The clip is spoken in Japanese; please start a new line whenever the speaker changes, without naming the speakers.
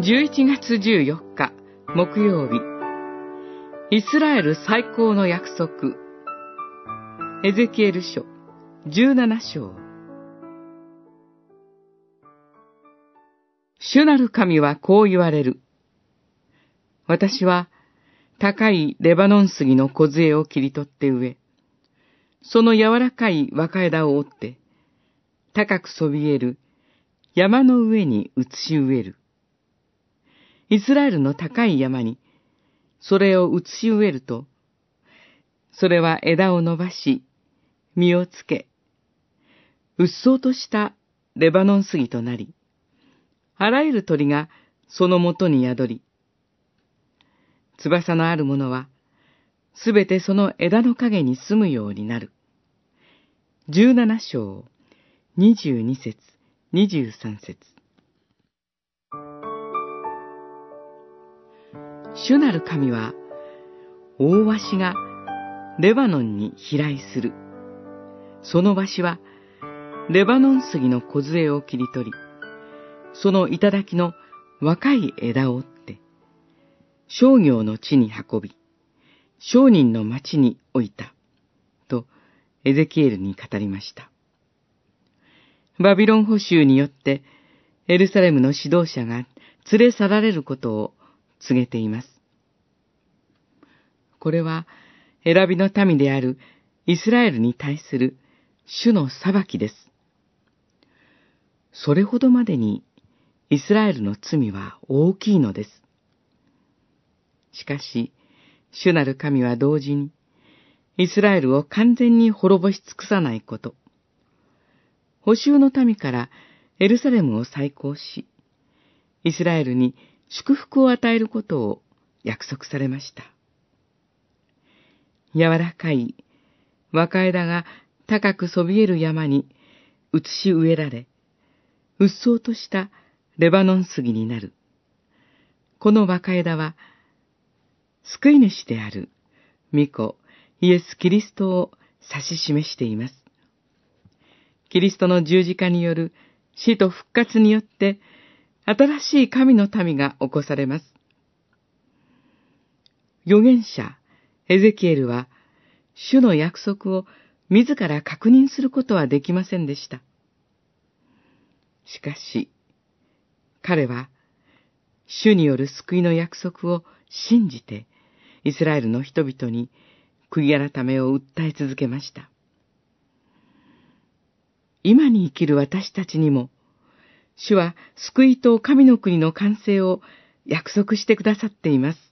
11月14日木曜日イスラエル最高の約束エゼキエル書17章主なる神はこう言われる。私は高いレバノン杉の梢を切り取って植え、その柔らかい若枝を折って、高くそびえる山の上に移し植える。イスラエルの高い山に、それを移し植えると、それは枝を伸ばし、実をつけ、うっそうとしたレバノン杉となり、あらゆる鳥がそのもとに宿り、翼のあるものは、すべてその枝の陰に住むようになる。十七章、二十二節、二十三節。主なる神は、大鷲がレバノンに飛来する。その鷲は、レバノン杉の梢を切り取り、その頂の若い枝を折って、商業の地に運び、商人の町に置いた、とエゼキエルに語りました。バビロン捕囚によってエルサレムの指導者が連れ去られることを告げています。これは選びの民であるイスラエルに対する主の裁きです。それほどまでにイスラエルの罪は大きいのです。しかし、主なる神は同時に、イスラエルを完全に滅ぼし尽くさないこと、補修の民からエルサレムを再興し、イスラエルに祝福を与えることを約束されました。柔らかい若枝が高くそびえる山に移し植えられ、うっそうとしたレバノン杉になる。この若枝は、救い主である、巫女、イエス・キリストを指し示しています。キリストの十字架による死と復活によって、新しい神の民が起こされます。預言者、エゼキエルは、主の約束を自ら確認することはできませんでした。しかし、彼は、主による救いの約束を信じて、イスラエルの人々に悔い改めを訴え続けました。今に生きる私たちにも、主は救いと神の国の完成を約束してくださっています。